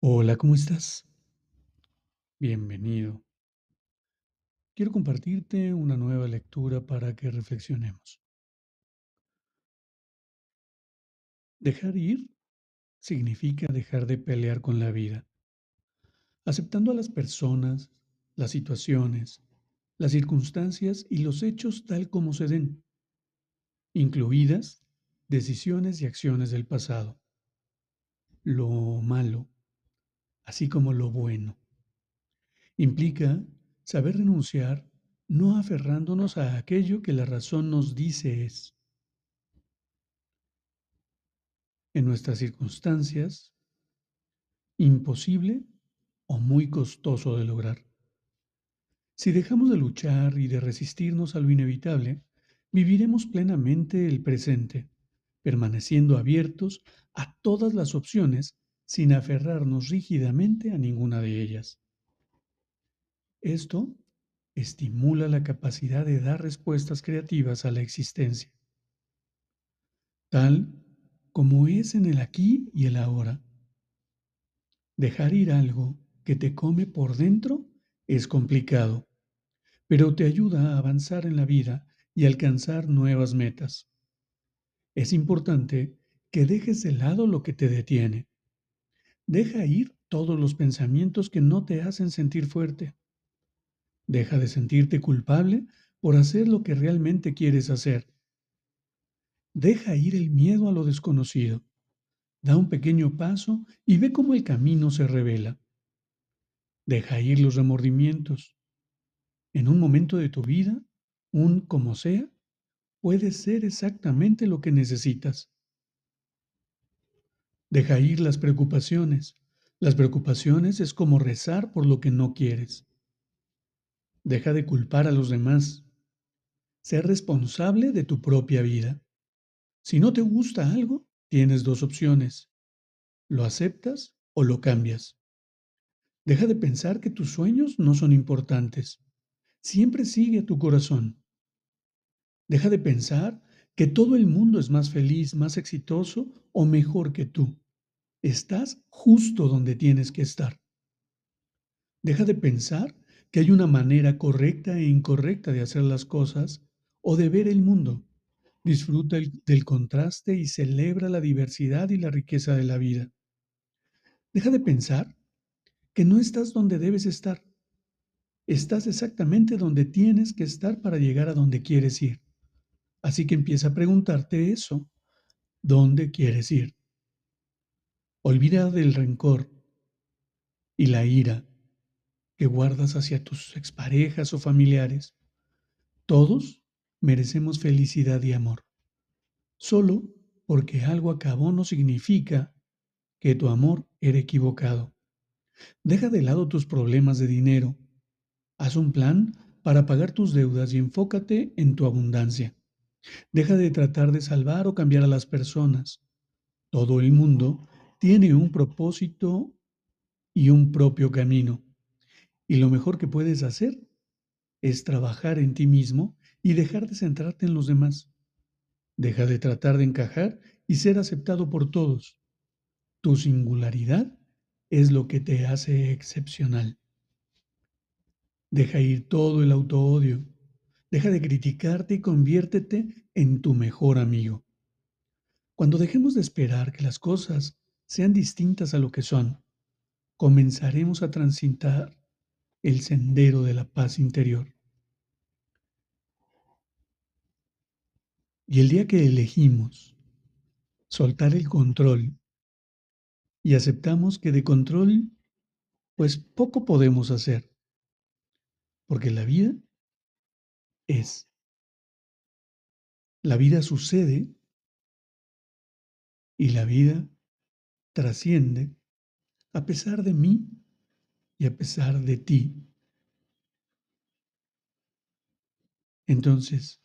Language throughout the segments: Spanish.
Hola, ¿cómo estás? Bienvenido. Quiero compartirte una nueva lectura para que reflexionemos. Dejar ir significa dejar de pelear con la vida, aceptando a las personas, las situaciones, las circunstancias y los hechos tal como se den, incluidas decisiones y acciones del pasado, lo malo, así como lo bueno. Implica saber renunciar no aferrándonos a aquello que la razón nos dice es. En nuestras circunstancias, imposible o muy costoso de lograr. Si dejamos de luchar y de resistirnos a lo inevitable, viviremos plenamente el presente, permaneciendo abiertos a todas las opciones sin aferrarnos rígidamente a ninguna de ellas. Esto estimula la capacidad de dar respuestas creativas a la existencia, tal como es en el aquí y el ahora. Dejar ir algo que te come por dentro es complicado, pero te ayuda a avanzar en la vida y alcanzar nuevas metas. Es importante que dejes de lado lo que te detiene Deja ir todos los pensamientos que no te hacen sentir fuerte. Deja de sentirte culpable por hacer lo que realmente quieres hacer. Deja ir el miedo a lo desconocido. Da un pequeño paso y ve cómo el camino se revela. Deja ir los remordimientos. En un momento de tu vida, un como sea, puede ser exactamente lo que necesitas. Deja ir las preocupaciones. Las preocupaciones es como rezar por lo que no quieres. Deja de culpar a los demás. Sé responsable de tu propia vida. Si no te gusta algo, tienes dos opciones. Lo aceptas o lo cambias. Deja de pensar que tus sueños no son importantes. Siempre sigue a tu corazón. Deja de pensar que todo el mundo es más feliz, más exitoso o mejor que tú. Estás justo donde tienes que estar. Deja de pensar que hay una manera correcta e incorrecta de hacer las cosas o de ver el mundo. Disfruta del contraste y celebra la diversidad y la riqueza de la vida. Deja de pensar que no estás donde debes estar. Estás exactamente donde tienes que estar para llegar a donde quieres ir. Así que empieza a preguntarte eso. ¿Dónde quieres ir? Olvida del rencor y la ira que guardas hacia tus exparejas o familiares. Todos merecemos felicidad y amor. Solo porque algo acabó no significa que tu amor era equivocado. Deja de lado tus problemas de dinero. Haz un plan para pagar tus deudas y enfócate en tu abundancia. Deja de tratar de salvar o cambiar a las personas. Todo el mundo tiene un propósito y un propio camino. Y lo mejor que puedes hacer es trabajar en ti mismo y dejar de centrarte en los demás. Deja de tratar de encajar y ser aceptado por todos. Tu singularidad es lo que te hace excepcional. Deja ir todo el autoodio Deja de criticarte y conviértete en tu mejor amigo. Cuando dejemos de esperar que las cosas sean distintas a lo que son, comenzaremos a transitar el sendero de la paz interior. Y el día que elegimos soltar el control y aceptamos que de control, pues poco podemos hacer, porque la vida es. La vida sucede Y la vida trasciende a pesar de mí y a pesar de ti. Entonces,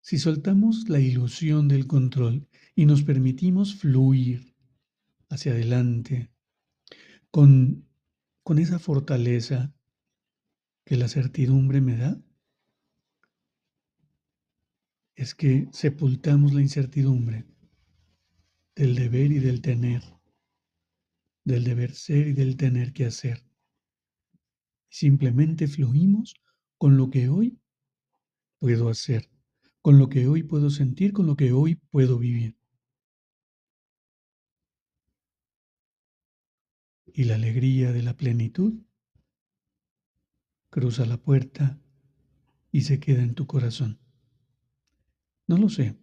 si soltamos la ilusión del control y nos permitimos fluir hacia adelante con, con esa fortaleza que la certidumbre me da, es que sepultamos la incertidumbre del deber y del tener, del deber ser y del tener que hacer. Simplemente fluimos con lo que hoy puedo hacer, con lo que hoy puedo sentir, con lo que hoy puedo vivir. Y la alegría de la plenitud cruza la puerta y se queda en tu corazón. No lo sé.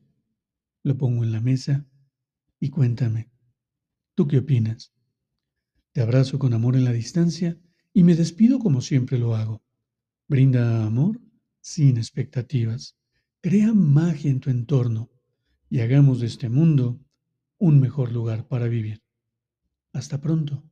Lo pongo en la mesa y cuéntame. ¿Tú qué opinas? Te abrazo con amor en la distancia y me despido como siempre lo hago. Brinda amor sin expectativas. Crea magia en tu entorno y hagamos de este mundo un mejor lugar para vivir. Hasta pronto.